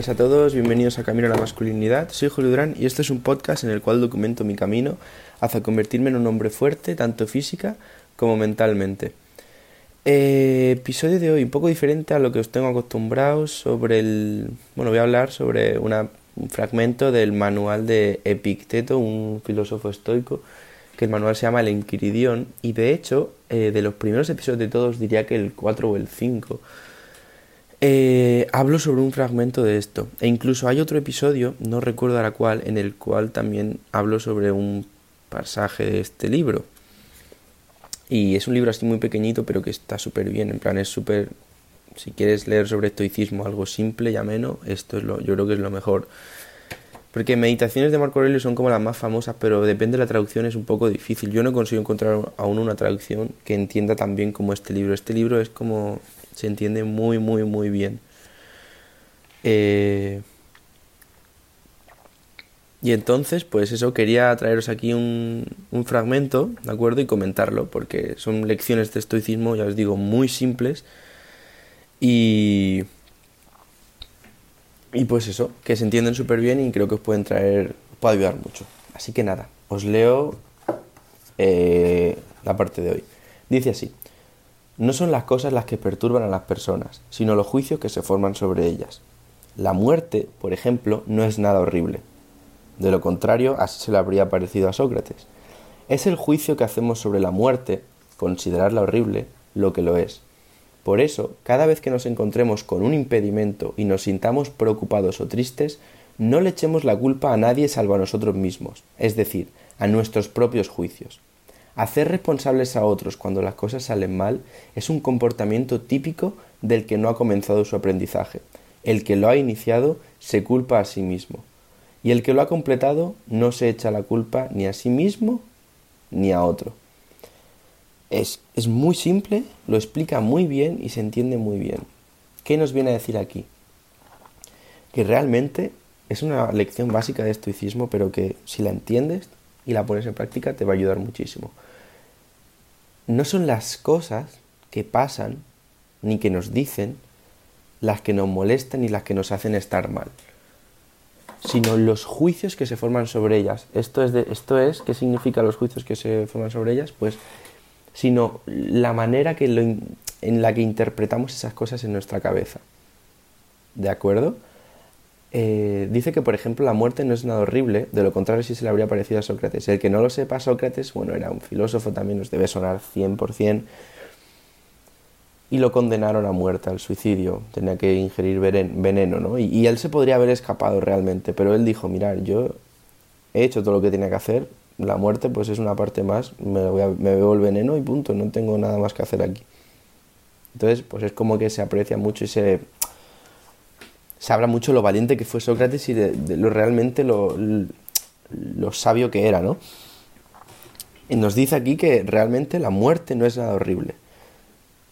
buenas a todos, bienvenidos a Camino a la Masculinidad. Soy Julio Durán y este es un podcast en el cual documento mi camino hacia convertirme en un hombre fuerte, tanto física como mentalmente. Eh, episodio de hoy un poco diferente a lo que os tengo acostumbrados sobre el... Bueno, voy a hablar sobre un fragmento del manual de Epicteto, un filósofo estoico, que el manual se llama El Enquiridión y de hecho, eh, de los primeros episodios de todos diría que el 4 o el 5 eh, hablo sobre un fragmento de esto. E incluso hay otro episodio, no recuerdo ahora cuál, en el cual también hablo sobre un pasaje de este libro. Y es un libro así muy pequeñito, pero que está súper bien. En plan, es súper. Si quieres leer sobre estoicismo algo simple y ameno, esto es lo, yo creo que es lo mejor. Porque meditaciones de Marco Aurelio son como las más famosas, pero depende de la traducción, es un poco difícil. Yo no consigo encontrar aún una traducción que entienda tan bien como este libro. Este libro es como se entiende muy, muy, muy bien. Eh, y entonces, pues eso, quería traeros aquí un, un, fragmento, ¿de acuerdo? Y comentarlo, porque son lecciones de estoicismo, ya os digo, muy simples. Y. Y pues eso, que se entienden súper bien y creo que os pueden traer, os puede ayudar mucho. Así que nada, os leo eh, la parte de hoy. Dice así. No son las cosas las que perturban a las personas, sino los juicios que se forman sobre ellas. La muerte, por ejemplo, no es nada horrible. De lo contrario, así se le habría parecido a Sócrates. Es el juicio que hacemos sobre la muerte, considerarla horrible, lo que lo es. Por eso, cada vez que nos encontremos con un impedimento y nos sintamos preocupados o tristes, no le echemos la culpa a nadie salvo a nosotros mismos, es decir, a nuestros propios juicios. Hacer responsables a otros cuando las cosas salen mal es un comportamiento típico del que no ha comenzado su aprendizaje. El que lo ha iniciado se culpa a sí mismo. Y el que lo ha completado no se echa la culpa ni a sí mismo ni a otro. Es, es muy simple, lo explica muy bien y se entiende muy bien. ¿Qué nos viene a decir aquí? Que realmente es una lección básica de estoicismo, pero que si la entiendes y la pones en práctica te va a ayudar muchísimo. No son las cosas que pasan ni que nos dicen las que nos molestan y las que nos hacen estar mal, sino los juicios que se forman sobre ellas. Esto es, de, esto es ¿qué significa los juicios que se forman sobre ellas? Pues, sino la manera que en la que interpretamos esas cosas en nuestra cabeza. ¿De acuerdo? Eh, dice que, por ejemplo, la muerte no es nada horrible, de lo contrario si se le habría parecido a Sócrates. El que no lo sepa, Sócrates, bueno, era un filósofo, también nos debe sonar 100%, y lo condenaron a muerte, al suicidio, tenía que ingerir veneno, ¿no? Y, él se podría haber escapado realmente, pero él dijo, mirar, yo he hecho todo lo que tenía que hacer, la muerte pues es una parte más, me, voy me bebo el veneno y punto, no tengo nada más que hacer aquí. Entonces, pues es como que se aprecia mucho y se se habla mucho de lo valiente que fue Sócrates y de, lo realmente lo, lo, sabio que era, ¿no? Y nos dice aquí que realmente la muerte no es nada horrible,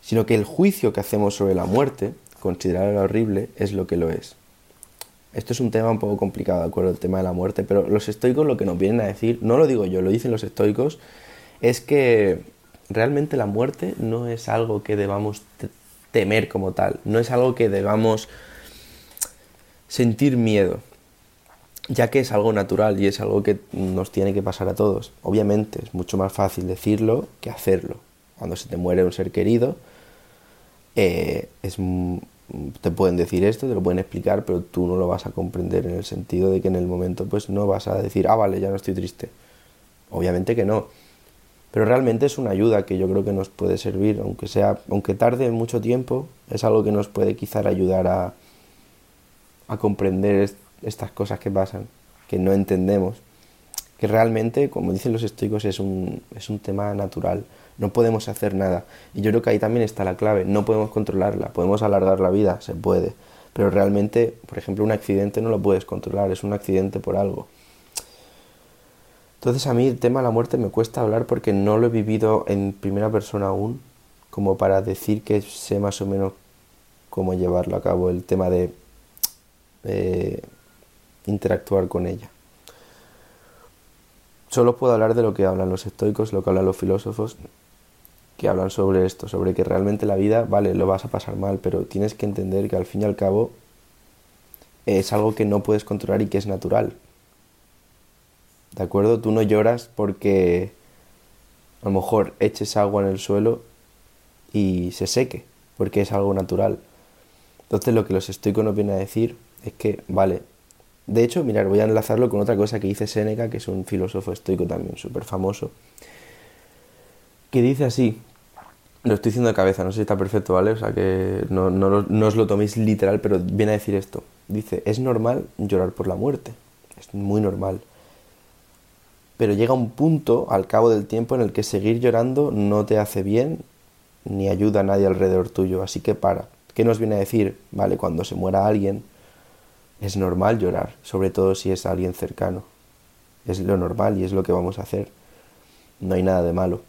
sino que el juicio que hacemos sobre la muerte, considerarla horrible, es lo que lo es. Esto es un tema un poco complicado, de acuerdo, el tema de la muerte, pero los estoicos lo que nos vienen a decir, no lo digo yo, lo dicen los estoicos, es que realmente la muerte no es algo que debamos temer como tal, no es algo que debamos sentir miedo, ya que es algo natural y es algo que nos tiene que pasar a todos. Obviamente es mucho más fácil decirlo que hacerlo. Cuando se te muere un ser querido, eh, te pueden decir esto, te lo pueden explicar, pero tú no lo vas a comprender en el sentido de que en el momento pues no vas a decir, ah, vale, ya no estoy triste. Obviamente que no. Pero realmente es una ayuda que yo creo que nos puede servir, aunque sea, aunque tarde mucho tiempo, es algo que nos puede quizá ayudar a, a comprender estas cosas que pasan, que no entendemos, que realmente, como dicen los estoicos, es un, es un tema natural, no podemos hacer nada. Y yo creo que ahí también está la clave, no podemos controlarla, podemos alargar la vida, se puede, pero realmente, por ejemplo, un accidente no lo puedes controlar, es un accidente por algo. Entonces a mí el tema de la muerte me cuesta hablar porque no lo he vivido en primera persona aún, como para decir que sé más o menos cómo llevarlo a cabo, el tema de eh, interactuar con ella. Solo puedo hablar de lo que hablan los estoicos, lo que hablan los filósofos, que hablan sobre esto, sobre que realmente la vida, vale, lo vas a pasar mal, pero tienes que entender que al fin y al cabo es algo que no puedes controlar y que es natural. ¿De acuerdo? Tú no lloras porque a lo mejor eches agua en el suelo y se seque, porque es algo natural. Entonces lo que los estoicos nos vienen a decir es que, vale, de hecho, mirar, voy a enlazarlo con otra cosa que dice Séneca, que es un filósofo estoico también súper famoso, que dice así, lo estoy diciendo de cabeza, no sé si está perfecto, ¿vale? O sea que no, no os lo toméis literal, pero viene a decir esto. Dice, es normal llorar por la muerte, es muy normal. Pero llega un punto, al cabo del tiempo, en el que seguir llorando no te hace bien ni ayuda a nadie alrededor tuyo, así que para. ¿Qué nos viene a decir? Vale, cuando se muera alguien, es normal llorar, sobre todo si es alguien cercano. Es lo normal y es lo que vamos a hacer. No hay nada de malo.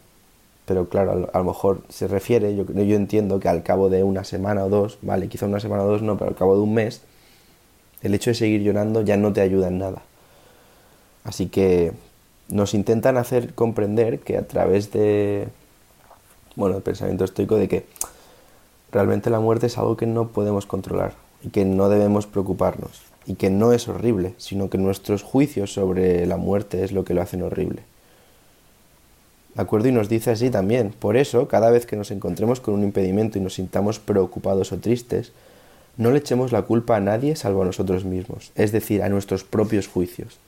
Pero claro, a lo mejor se refiere, yo, yo entiendo que al cabo de una semana o dos, vale, quizá una semana o dos no, pero al cabo de un mes, el hecho de seguir llorando ya no te ayuda en nada. Así que nos intentan hacer comprender que a través de, bueno, el pensamiento estoico de que realmente la muerte es algo que no podemos controlar y que no debemos preocuparnos y que no es horrible, sino que nuestros juicios sobre la muerte es lo que lo hacen horrible. ¿De acuerdo? Y nos dice así también. Por eso, cada vez que nos encontremos con un impedimento y nos sintamos preocupados o tristes, no le echemos la culpa a nadie salvo a nosotros mismos, es decir, a nuestros propios juicios.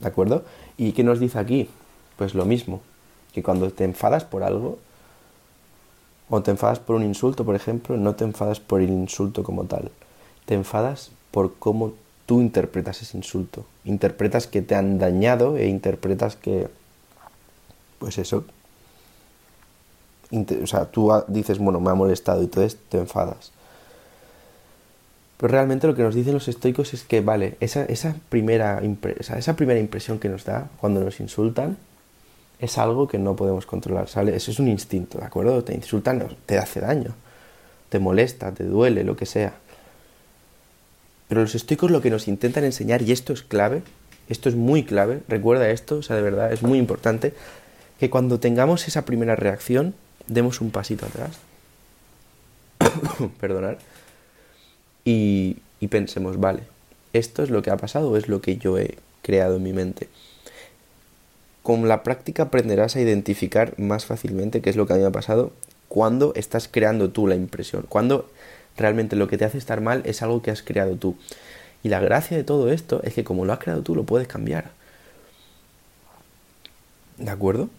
¿De acuerdo? ¿Y qué nos dice aquí? Pues lo mismo, que cuando te enfadas por algo, o te enfadas por un insulto, por ejemplo, no te enfadas por el insulto como tal, te enfadas por cómo tú interpretas ese insulto. Interpretas que te han dañado e interpretas que, pues eso, o sea, tú dices, bueno, me ha molestado y entonces te enfadas. Pero realmente lo que nos dicen los estoicos es que, vale, esa, esa, primera, esa primera impresión que nos da cuando nos insultan es algo que no podemos controlar, ¿sale? Eso es un instinto, ¿de acuerdo? Te insultan, te hace daño, te molesta, te duele, lo que sea. Pero los estoicos lo que nos intentan enseñar, y esto es clave, esto es muy clave, recuerda esto, o sea, de verdad, es muy importante, que cuando tengamos esa primera reacción, demos un pasito atrás, perdonar, y, y pensemos, vale, esto es lo que ha pasado es lo que yo he creado en mi mente. Con la práctica aprenderás a identificar más fácilmente qué es lo que a mí me ha pasado cuando estás creando tú la impresión, cuando realmente lo que te hace estar mal es algo que has creado tú. Y la gracia de todo esto es que como lo has creado tú, lo puedes cambiar. ¿De acuerdo?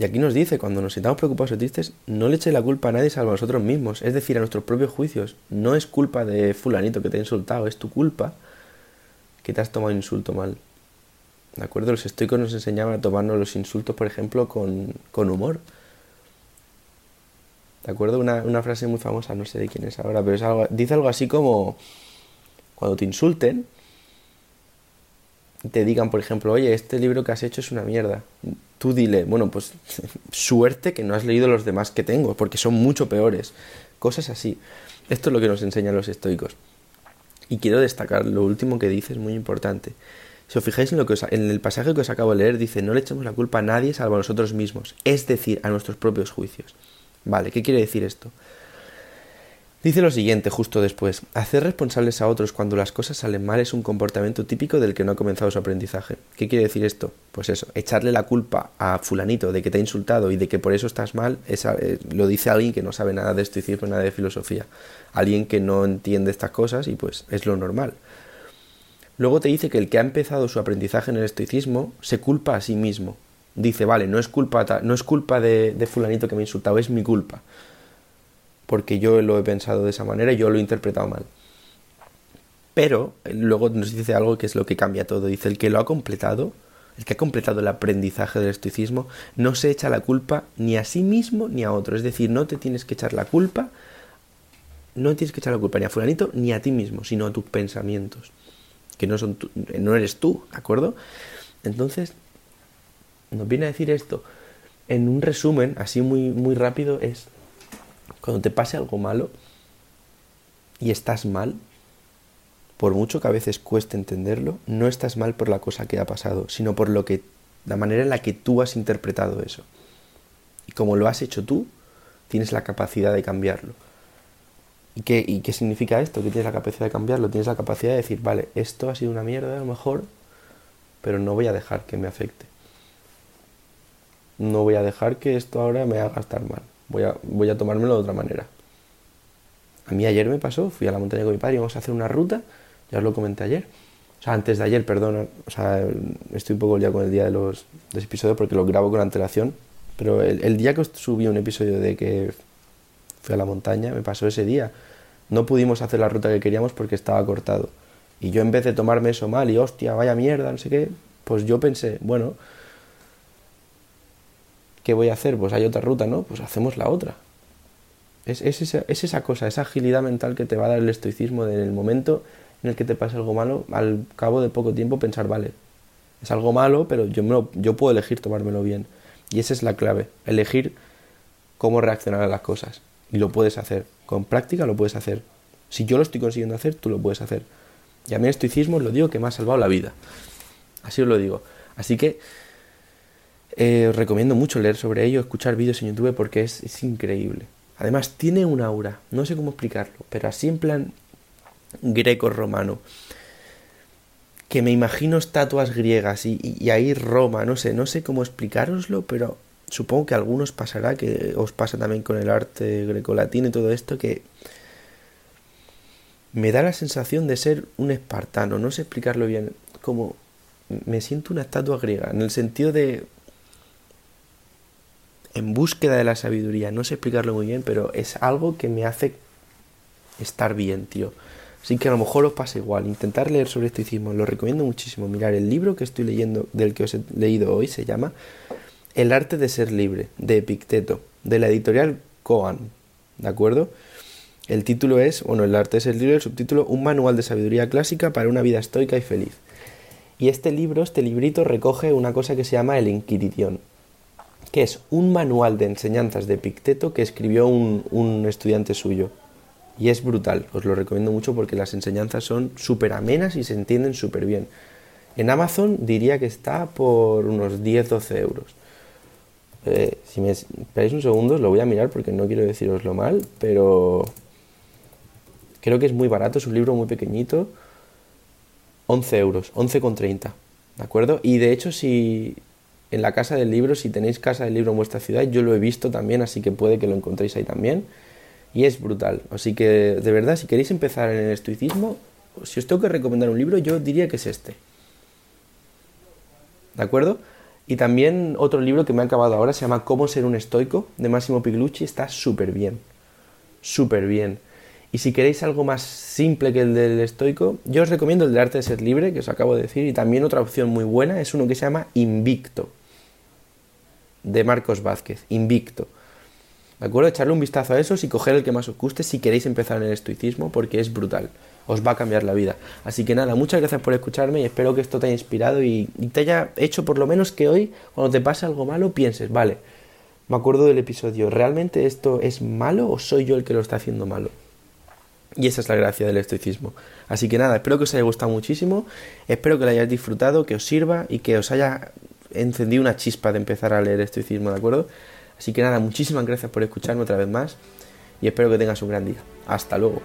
Y aquí nos dice, cuando nos sintamos preocupados o tristes, no le eche la culpa a nadie salvo a nosotros mismos, es decir, a nuestros propios juicios. No es culpa de fulanito que te ha insultado, es tu culpa que te has tomado insulto mal. ¿De acuerdo? Los estoicos nos enseñaban a tomarnos los insultos, por ejemplo, con, humor. ¿De acuerdo? Una, una, frase muy famosa, no sé de quién es ahora, pero es algo, dice algo así como, cuando te insulten, te digan, por ejemplo, oye, este libro que has hecho es una mierda tú dile, bueno, pues suerte que no has leído los demás que tengo, porque son mucho peores. Cosas así. Esto es lo que nos enseñan los estoicos. Y quiero destacar lo último que dice, es muy importante. Si os fijáis en, lo que en el pasaje que os acabo de leer, dice, no le echemos la culpa a nadie salvo a nosotros mismos, es decir, a nuestros propios juicios. Vale, ¿qué quiere decir esto? Dice lo siguiente justo después, hacer responsables a otros cuando las cosas salen mal es un comportamiento típico del que no ha comenzado su aprendizaje. ¿Qué quiere decir esto? Pues eso, echarle la culpa a fulanito de que te ha insultado y de que por eso estás mal, eh, lo dice alguien que no sabe nada de estoicismo, nada de filosofía. Alguien que no entiende estas cosas y pues es lo normal. Luego te dice que el que ha empezado su aprendizaje en el estoicismo se culpa a sí mismo. Dice, vale, no es culpa, no es culpa de, fulanito que me ha insultado, es mi culpa porque yo lo he pensado de esa manera y yo lo he interpretado mal. Pero eh, luego nos dice algo que es lo que cambia todo. Dice, el que lo ha completado, el que ha completado el aprendizaje del estoicismo, no se echa la culpa ni a sí mismo ni a otro. Es decir, no te tienes que echar la culpa, no tienes que echar la culpa ni a fulanito ni a ti mismo, sino a tus pensamientos, que no, son no eres tú, ¿de acuerdo? Entonces, nos viene a decir esto. En un resumen, así muy, muy rápido, es cuando te pase algo malo y estás mal, por mucho que a veces cueste entenderlo, no estás mal por la cosa que ha pasado, sino por lo que la manera en la que tú has interpretado eso. Y como lo has hecho tú, tienes la capacidad de cambiarlo. ¿Y qué, ¿Y qué significa esto? Que tienes la capacidad de cambiarlo, tienes la capacidad de decir, vale, esto ha sido una mierda a lo mejor, pero no voy a dejar que me afecte. No voy a dejar que esto ahora me haga estar mal. Voy a, voy a tomármelo de otra manera. A mí ayer me pasó, fui a la montaña con mi padre y vamos a hacer una ruta, ya os lo comenté ayer. O sea, antes de ayer, perdón, o sea, estoy un poco ya con el día de los, de ese episodio porque lo grabo con antelación, pero el, el día que subí un episodio de que fui a la montaña, me pasó ese día. No pudimos hacer la ruta que queríamos porque estaba cortado. Y yo en vez de tomarme eso mal y hostia, vaya mierda, no sé qué, pues yo pensé, bueno, ¿qué voy a hacer? Pues hay otra ruta, ¿no? Pues hacemos la otra. Es, es, esa, es esa cosa, esa agilidad mental que te va a dar el estoicismo en el momento en el que te pasa algo malo, al cabo de poco tiempo pensar, vale, es algo malo, pero yo, me lo, yo puedo elegir tomármelo bien. Y esa es la clave, elegir cómo reaccionar a las cosas. Y lo puedes hacer. Con práctica lo puedes hacer. Si yo lo estoy consiguiendo hacer, tú lo puedes hacer. Y a mí el estoicismo lo digo que me ha salvado la vida. Así os lo digo. Así que eh, os recomiendo mucho leer sobre ello, escuchar vídeos en YouTube porque es, increíble. Además tiene un aura, no sé cómo explicarlo, pero así en plan greco-romano. Que me imagino estatuas griegas y, y, y, ahí Roma, no sé, no sé cómo explicároslo, pero supongo que a algunos pasará, que os pasa también con el arte grecolatino y todo esto, que me da la sensación de ser un espartano, no sé explicarlo bien, como me siento una estatua griega, en el sentido de en búsqueda de la sabiduría. No sé explicarlo muy bien, pero es algo que me hace estar bien, tío. Así que a lo mejor os pasa igual. Intentar leer sobre estoicismo, lo recomiendo muchísimo. Mirar, el libro que estoy leyendo, del que os he leído hoy, se llama El arte de ser libre, de Epicteto, de la editorial Coan. ¿De acuerdo? El título es, bueno, El arte de ser libre, el subtítulo Un manual de sabiduría clásica para una vida estoica y feliz. Y este libro, este librito, recoge una cosa que se llama el Inquiridión, que es un manual de enseñanzas de Picteto que escribió un, un estudiante suyo. Y es brutal, os lo recomiendo mucho porque las enseñanzas son súper amenas y se entienden súper bien. En Amazon diría que está por unos 10-12 euros. Eh, si me esperáis un segundo, lo voy a mirar porque no quiero deciroslo mal, pero creo que es muy barato, es un libro muy pequeñito. 11 euros, 11,30, ¿de acuerdo? Y de hecho, si, en la casa del libro, si tenéis casa del libro en vuestra ciudad, yo lo he visto también, así que puede que lo encontréis ahí también. Y es brutal. Así que, de verdad, si queréis empezar en el estoicismo, si os tengo que recomendar un libro, yo diría que es este. ¿De acuerdo? Y también otro libro que me ha acabado ahora se llama Cómo ser un estoico, de Massimo Piglucci, está súper bien. Súper bien. Y si queréis algo más simple que el del estoico, yo os recomiendo el de arte de ser libre, que os acabo de decir, y también otra opción muy buena es uno que se llama Invicto de Marcos Vázquez, Invicto. ¿De acuerdo? Echarle un vistazo a esos y coger el que más os guste si queréis empezar en el estoicismo porque es brutal. Os va a cambiar la vida. Así que nada, muchas gracias por escucharme y espero que esto te haya inspirado y, y te haya hecho por lo menos que hoy, cuando te pase algo malo, pienses, vale, me acuerdo del episodio, ¿realmente esto es malo o soy yo el que lo está haciendo malo? Y esa es la gracia del estoicismo. Así que nada, espero que os haya gustado muchísimo, espero que lo hayáis disfrutado, que os sirva y que os haya encendido una chispa de empezar a leer estoicismo, ¿de acuerdo? Así que nada, muchísimas gracias por escucharme otra vez más y espero que tengas un gran día. Hasta luego.